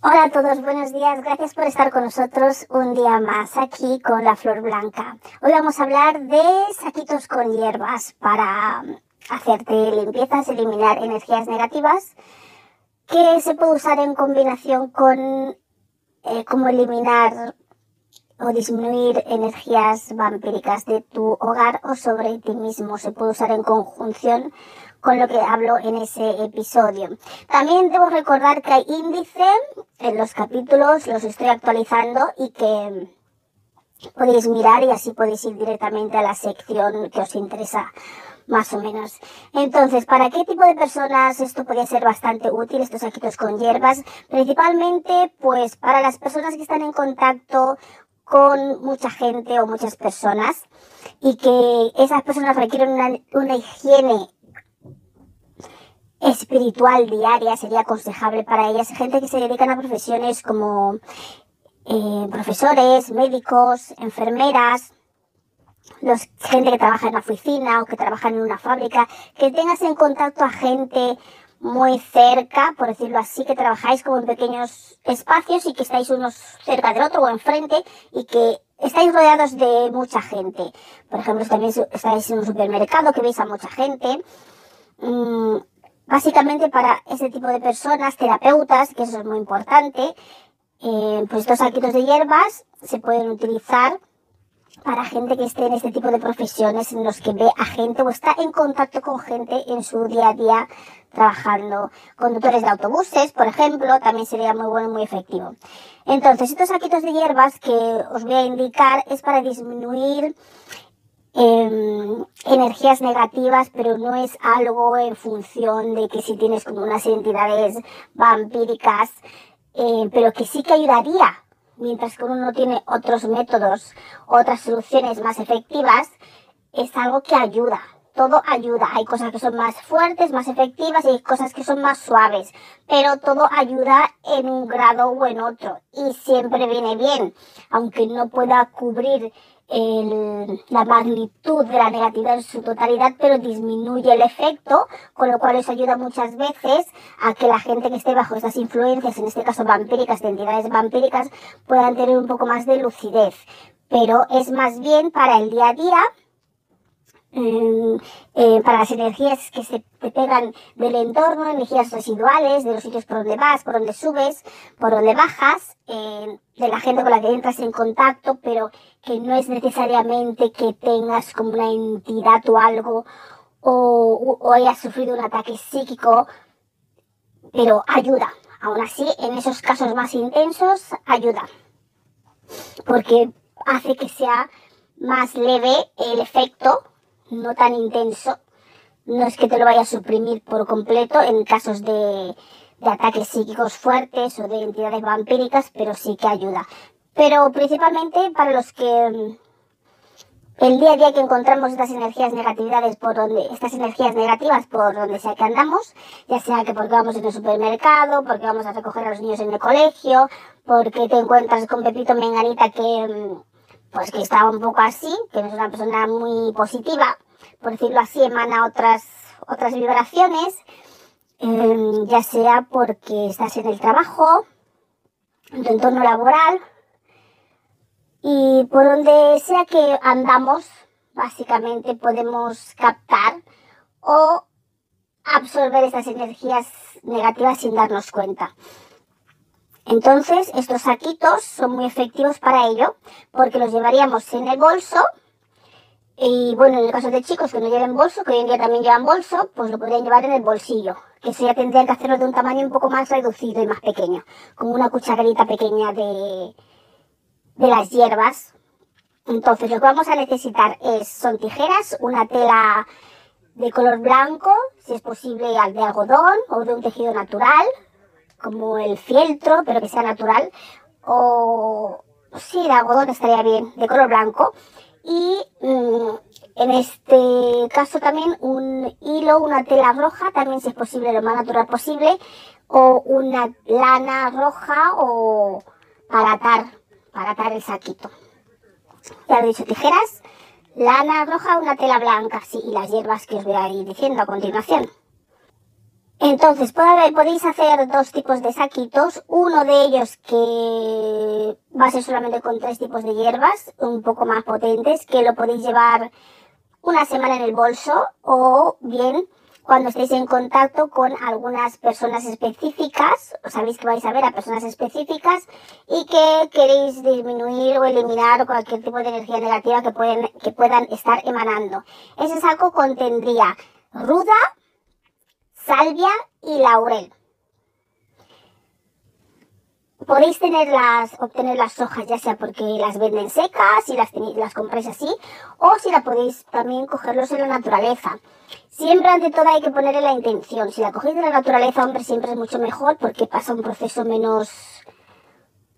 Hola a todos, buenos días. Gracias por estar con nosotros un día más aquí con la flor blanca. Hoy vamos a hablar de saquitos con hierbas para hacerte limpiezas, eliminar energías negativas, que se puede usar en combinación con eh, cómo eliminar o disminuir energías vampíricas de tu hogar o sobre ti mismo. Se puede usar en conjunción con lo que hablo en ese episodio. También debo recordar que hay índice en los capítulos, los estoy actualizando y que podéis mirar y así podéis ir directamente a la sección que os interesa más o menos. Entonces, ¿para qué tipo de personas esto podría ser bastante útil, estos saquitos con hierbas? Principalmente, pues, para las personas que están en contacto con mucha gente o muchas personas y que esas personas requieren una higiene espiritual diaria sería aconsejable para ellas. Gente que se dedican a profesiones como eh, profesores, médicos, enfermeras, los, gente que trabaja en la oficina o que trabaja en una fábrica, que tengas en contacto a gente muy cerca, por decirlo así, que trabajáis como en pequeños espacios y que estáis unos cerca del otro o enfrente y que estáis rodeados de mucha gente. Por ejemplo, también estáis en un supermercado que veis a mucha gente. Mm, básicamente para ese tipo de personas, terapeutas, que eso es muy importante, eh, pues estos saquitos de hierbas se pueden utilizar para gente que esté en este tipo de profesiones en los que ve a gente o está en contacto con gente en su día a día trabajando. Conductores de autobuses, por ejemplo, también sería muy bueno y muy efectivo. Entonces, estos saquitos de hierbas que os voy a indicar es para disminuir eh, energías negativas, pero no es algo en función de que si tienes como unas entidades vampíricas, eh, pero que sí que ayudaría, mientras que uno no tiene otros métodos, otras soluciones más efectivas, es algo que ayuda. Todo ayuda. Hay cosas que son más fuertes, más efectivas y hay cosas que son más suaves. Pero todo ayuda en un grado o en otro. Y siempre viene bien. Aunque no pueda cubrir el, la magnitud de la negatividad en su totalidad, pero disminuye el efecto, con lo cual eso ayuda muchas veces a que la gente que esté bajo estas influencias, en este caso vampíricas, de entidades vampíricas, puedan tener un poco más de lucidez. Pero es más bien para el día a día, eh, para las energías que se te pegan del entorno, energías residuales, de los sitios por donde vas, por donde subes, por donde bajas, eh, de la gente con la que entras en contacto, pero que no es necesariamente que tengas como una entidad o algo, o, o hayas sufrido un ataque psíquico, pero ayuda. Aún así, en esos casos más intensos, ayuda. Porque hace que sea más leve el efecto no tan intenso. No es que te lo vaya a suprimir por completo en casos de, de ataques psíquicos fuertes o de entidades vampíricas, pero sí que ayuda. Pero principalmente para los que mm, el día a día que encontramos estas energías negatividades por donde, estas energías negativas por donde sea que andamos, ya sea que porque vamos en el supermercado, porque vamos a recoger a los niños en el colegio, porque te encuentras con Pepito Menganita que, mm, pues que está un poco así, que no es una persona muy positiva, por decirlo así, emana otras, otras vibraciones, em, ya sea porque estás en el trabajo, en tu entorno laboral, y por donde sea que andamos, básicamente podemos captar o absorber estas energías negativas sin darnos cuenta. Entonces, estos saquitos son muy efectivos para ello, porque los llevaríamos en el bolso y bueno, en el caso de chicos que no lleven bolso, que hoy en día también llevan bolso, pues lo podrían llevar en el bolsillo. Que ya tendrían que hacerlo de un tamaño un poco más reducido y más pequeño. Como una cucharita pequeña de, de las hierbas. Entonces lo que vamos a necesitar es, son tijeras, una tela de color blanco, si es posible de algodón o de un tejido natural, como el fieltro, pero que sea natural, o sí, el algodón estaría bien, de color blanco. Y mm, en este caso también un hilo, una tela roja, también si es posible lo más natural posible, o una lana roja o para atar, para atar el saquito. Ya lo he dicho, tijeras, lana roja, una tela blanca, sí, y las hierbas que os voy a ir diciendo a continuación. Entonces, podéis hacer dos tipos de saquitos. Uno de ellos que va a ser solamente con tres tipos de hierbas, un poco más potentes, que lo podéis llevar una semana en el bolso o bien cuando estéis en contacto con algunas personas específicas, sabéis que vais a ver a personas específicas y que queréis disminuir o eliminar cualquier tipo de energía negativa que, pueden, que puedan estar emanando. Ese saco contendría ruda, salvia y laurel. Podéis tenerlas, obtener las hojas ya sea porque las venden secas y las, las compráis así, o si la podéis también cogerlos en la naturaleza. Siempre ante todo hay que ponerle la intención. Si la cogéis de la naturaleza, hombre, siempre es mucho mejor porque pasa un proceso menos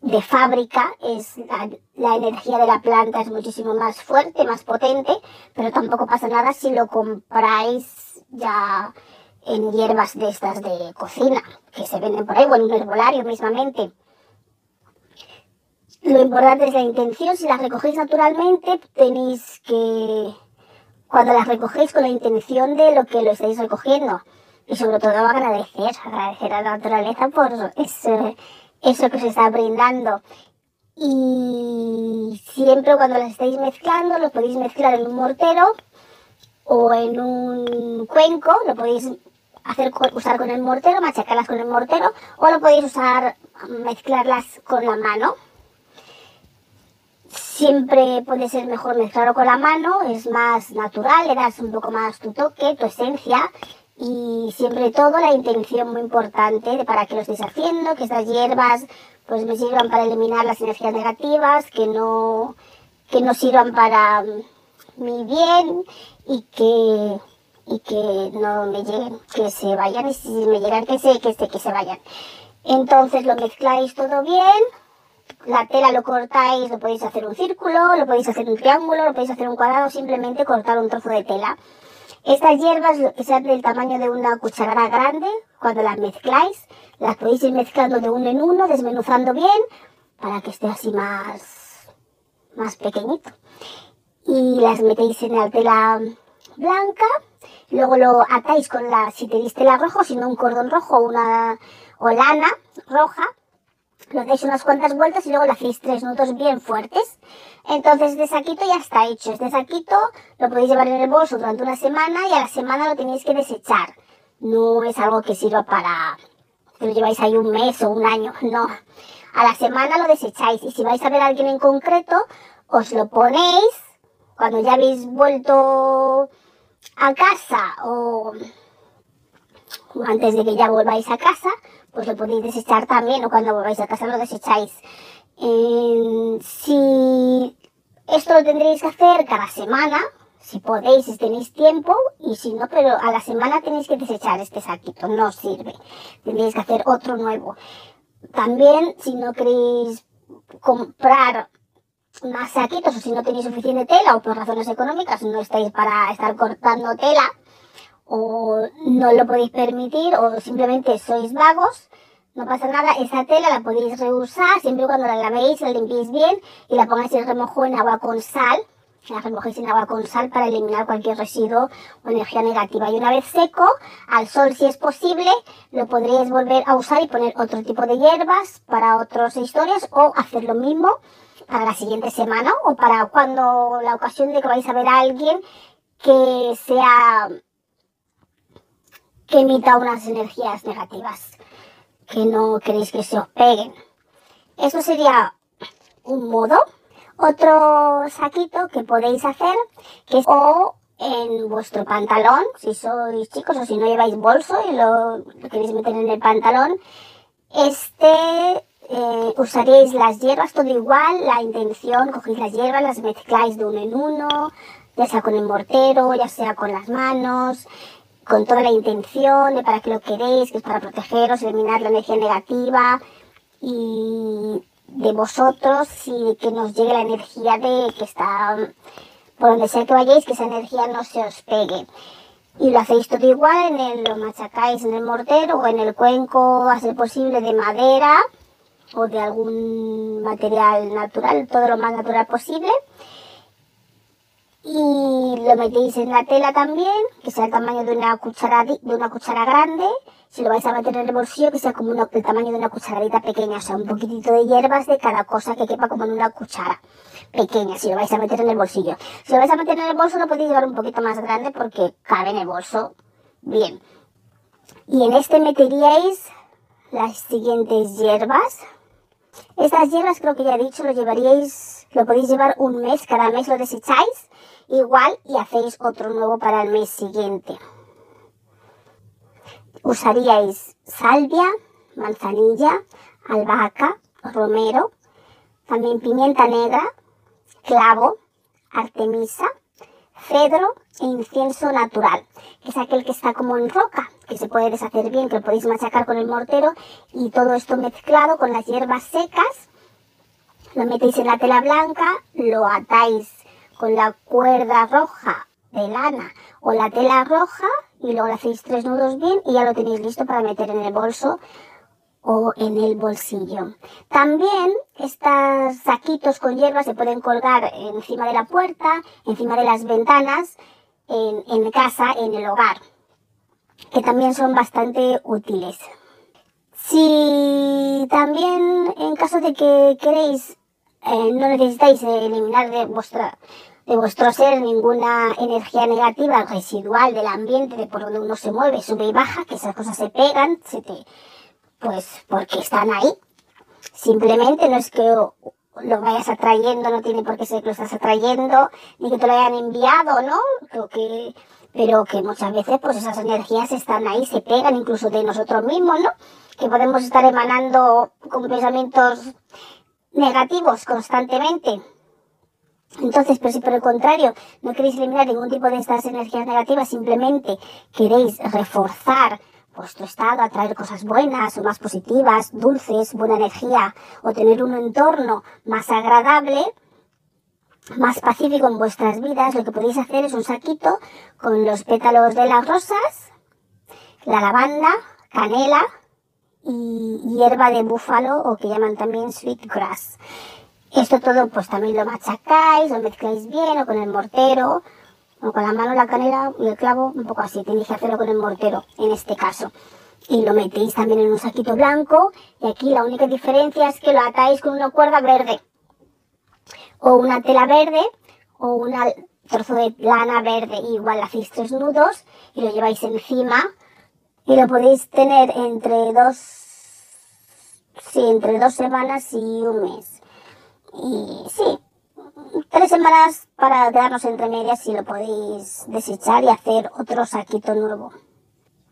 de fábrica, es la, la, energía de la planta es muchísimo más fuerte, más potente, pero tampoco pasa nada si lo compráis ya en hierbas de estas de cocina, que se venden por ahí, o en un herbolario mismamente. Lo importante es la intención. Si las recogéis naturalmente, tenéis que, cuando las recogéis con la intención de lo que lo estáis recogiendo. Y sobre todo agradecer, agradecer a la naturaleza por eso, eso que os está brindando. Y siempre cuando las estáis mezclando, lo podéis mezclar en un mortero o en un cuenco, lo podéis hacer usar con el mortero, machacarlas con el mortero, o lo podéis usar, mezclarlas con la mano. Siempre puede ser mejor mezclarlo con la mano, es más natural, le das un poco más tu toque, tu esencia y siempre todo la intención muy importante para que lo estéis haciendo, que estas hierbas pues me sirvan para eliminar las energías negativas, que no, que no sirvan para mi bien y que, y que no me lleguen, que se vayan y si me llegan que se, que se, que se vayan. Entonces lo mezcláis todo bien, la tela lo cortáis, lo podéis hacer un círculo, lo podéis hacer un triángulo, lo podéis hacer un cuadrado, simplemente cortar un trozo de tela. Estas hierbas, que sean del tamaño de una cucharada grande, cuando las mezcláis, las podéis ir mezclando de uno en uno, desmenuzando bien, para que esté así más, más pequeñito. Y las metéis en la tela blanca, luego lo atáis con la, si tenéis tela roja, si no un cordón rojo una, o lana roja, lo dais unas cuantas vueltas y luego le hacéis tres nudos bien fuertes. Entonces este saquito ya está hecho. Este saquito lo podéis llevar en el bolso durante una semana y a la semana lo tenéis que desechar. No es algo que sirva para que lo lleváis ahí un mes o un año, no. A la semana lo desecháis y si vais a ver a alguien en concreto, os lo ponéis cuando ya habéis vuelto a casa o antes de que ya volváis a casa, pues lo podéis desechar también o cuando volváis a casa lo desecháis. si esto lo tendréis que hacer cada semana, si podéis, si tenéis tiempo, y si no, pero a la semana tenéis que desechar este saquito, no sirve. Tendréis que hacer otro nuevo. También, si no queréis comprar más saquitos o si no tenéis suficiente tela o por razones económicas no estáis para estar cortando tela, o no lo podéis permitir o simplemente sois vagos, no pasa nada, esa tela la podéis reusar siempre y cuando la lavéis, la limpiéis bien y la pongáis en remojo en agua con sal. La remojéis en agua con sal para eliminar cualquier residuo o energía negativa. Y una vez seco, al sol si es posible, lo podréis volver a usar y poner otro tipo de hierbas para otras historias o hacer lo mismo para la siguiente semana o para cuando la ocasión de que vais a ver a alguien que sea que emita unas energías negativas que no queréis que se os peguen. Eso sería un modo. Otro saquito que podéis hacer, que es o en vuestro pantalón, si sois chicos o si no lleváis bolso y lo, queréis meter en el pantalón, este eh, usaréis las hierbas todo igual, la intención, cogéis las hierbas, las mezcláis de uno en uno, ya sea con el mortero, ya sea con las manos, con toda la intención de para qué lo queréis, que es para protegeros, eliminar la energía negativa y de vosotros y que nos llegue la energía de que está por donde sea que vayáis, que esa energía no se os pegue. Y lo hacéis todo igual, en el, lo machacáis en el mortero o en el cuenco, a ser posible, de madera o de algún material natural, todo lo más natural posible. Y lo metéis en la tela también, que sea el tamaño de una cuchara, de una cuchara grande. Si lo vais a meter en el bolsillo, que sea como el tamaño de una cucharadita pequeña, o sea, un poquitito de hierbas de cada cosa que quepa como en una cuchara pequeña, si lo vais a meter en el bolsillo. Si lo vais a meter en el bolso, lo podéis llevar un poquito más grande porque cabe en el bolso bien. Y en este meteríais las siguientes hierbas. Estas hierbas creo que ya he dicho, lo llevaríais, lo podéis llevar un mes, cada mes lo desecháis igual y hacéis otro nuevo para el mes siguiente. Usaríais salvia, manzanilla, albahaca, romero, también pimienta negra, clavo, artemisa, cedro e incienso natural, que es aquel que está como en roca, que se puede deshacer bien, que lo podéis machacar con el mortero y todo esto mezclado con las hierbas secas, lo metéis en la tela blanca, lo atáis con la cuerda roja de lana o la tela roja y luego le hacéis tres nudos bien y ya lo tenéis listo para meter en el bolso o en el bolsillo. También estos saquitos con hierbas se pueden colgar encima de la puerta, encima de las ventanas, en, en casa, en el hogar, que también son bastante útiles. Si también en caso de que queréis, eh, no necesitáis eliminar de vuestra de vuestro ser ninguna energía negativa residual del ambiente, de por donde uno se mueve, sube y baja, que esas cosas se pegan, se te, pues porque están ahí. Simplemente no es que lo vayas atrayendo, no tiene por qué ser que lo estás atrayendo, ni que te lo hayan enviado, ¿no? Que, pero que muchas veces pues esas energías están ahí, se pegan incluso de nosotros mismos, ¿no? Que podemos estar emanando con pensamientos negativos constantemente. Entonces, pero si por el contrario no queréis eliminar ningún tipo de estas energías negativas, simplemente queréis reforzar vuestro estado, atraer cosas buenas o más positivas, dulces, buena energía, o tener un entorno más agradable, más pacífico en vuestras vidas, lo que podéis hacer es un saquito con los pétalos de las rosas, la lavanda, canela y hierba de búfalo o que llaman también sweet grass. Esto todo pues también lo machacáis, lo mezcláis bien o con el mortero, con la mano la canela y el clavo, un poco así, tenéis que hacerlo con el mortero en este caso. Y lo metéis también en un saquito blanco y aquí la única diferencia es que lo atáis con una cuerda verde o una tela verde o un trozo de lana verde. igual hacéis tres nudos y lo lleváis encima y lo podéis tener entre dos, sí, entre dos semanas y un mes. Y sí, tres semanas para quedarnos entre medias si lo podéis desechar y hacer otro saquito nuevo.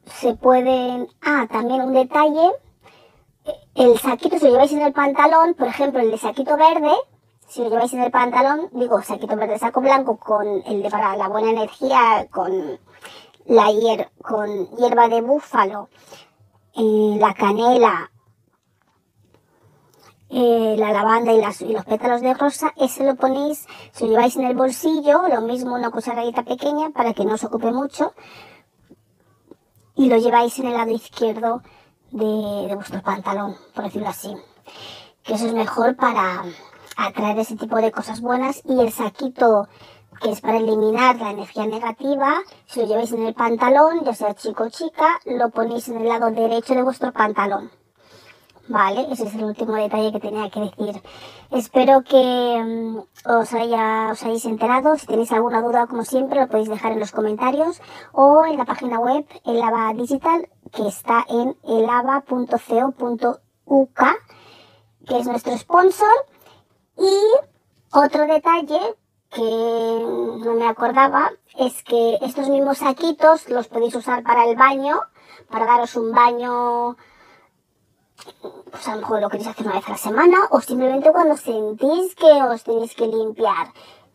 Se pueden... Ah, también un detalle. El saquito, si lo lleváis en el pantalón, por ejemplo, el de saquito verde, si lo lleváis en el pantalón, digo, saquito verde, saco blanco con el de para la buena energía, con la hier con hierba de búfalo, eh, la canela, eh, la lavanda y, las, y, los pétalos de rosa, ese lo ponéis, si lo lleváis en el bolsillo, lo mismo una cucharadita pequeña para que no os ocupe mucho, y lo lleváis en el lado izquierdo de, de vuestro pantalón, por decirlo así. Que eso es mejor para atraer ese tipo de cosas buenas y el saquito que es para eliminar la energía negativa, si lo lleváis en el pantalón, ya sea chico o chica, lo ponéis en el lado derecho de vuestro pantalón. Vale, ese es el último detalle que tenía que decir. Espero que mm, os, haya, os hayáis enterado. Si tenéis alguna duda, como siempre, lo podéis dejar en los comentarios o en la página web Elava Digital, que está en elava.co.uk, que es nuestro sponsor. Y otro detalle que no me acordaba es que estos mismos saquitos los podéis usar para el baño, para daros un baño pues a lo mejor lo queréis hacer una vez a la semana o simplemente cuando sentís que os tenéis que limpiar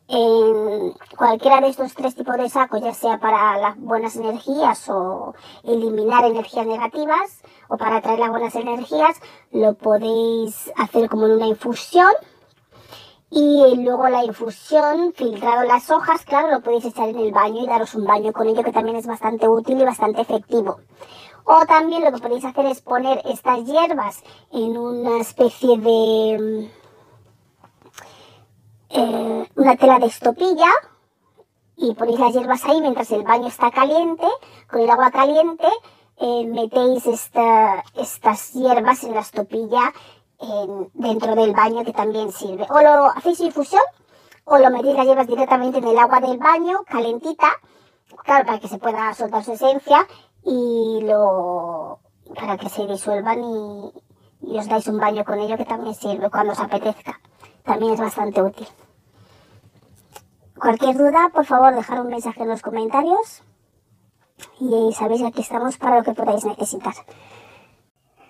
en cualquiera de estos tres tipos de sacos, ya sea para las buenas energías o eliminar energías negativas o para traer las buenas energías, lo podéis hacer como en una infusión. Y luego la infusión, filtrado las hojas, claro, lo podéis echar en el baño y daros un baño con ello, que también es bastante útil y bastante efectivo. O también lo que podéis hacer es poner estas hierbas en una especie de eh, una tela de estopilla y ponéis las hierbas ahí mientras el baño está caliente, con el agua caliente, eh, metéis estas hierbas en la estopilla dentro del baño que también sirve. O lo hacéis infusión o lo metéis las hierbas directamente en el agua del baño, calentita, claro, para que se pueda soltar su esencia y lo para que se disuelvan y, os dais un baño con ello que también sirve cuando os apetezca. También es bastante útil. Cualquier duda, por favor, dejar un mensaje en los comentarios. Y sabéis que aquí estamos para lo que podáis necesitar.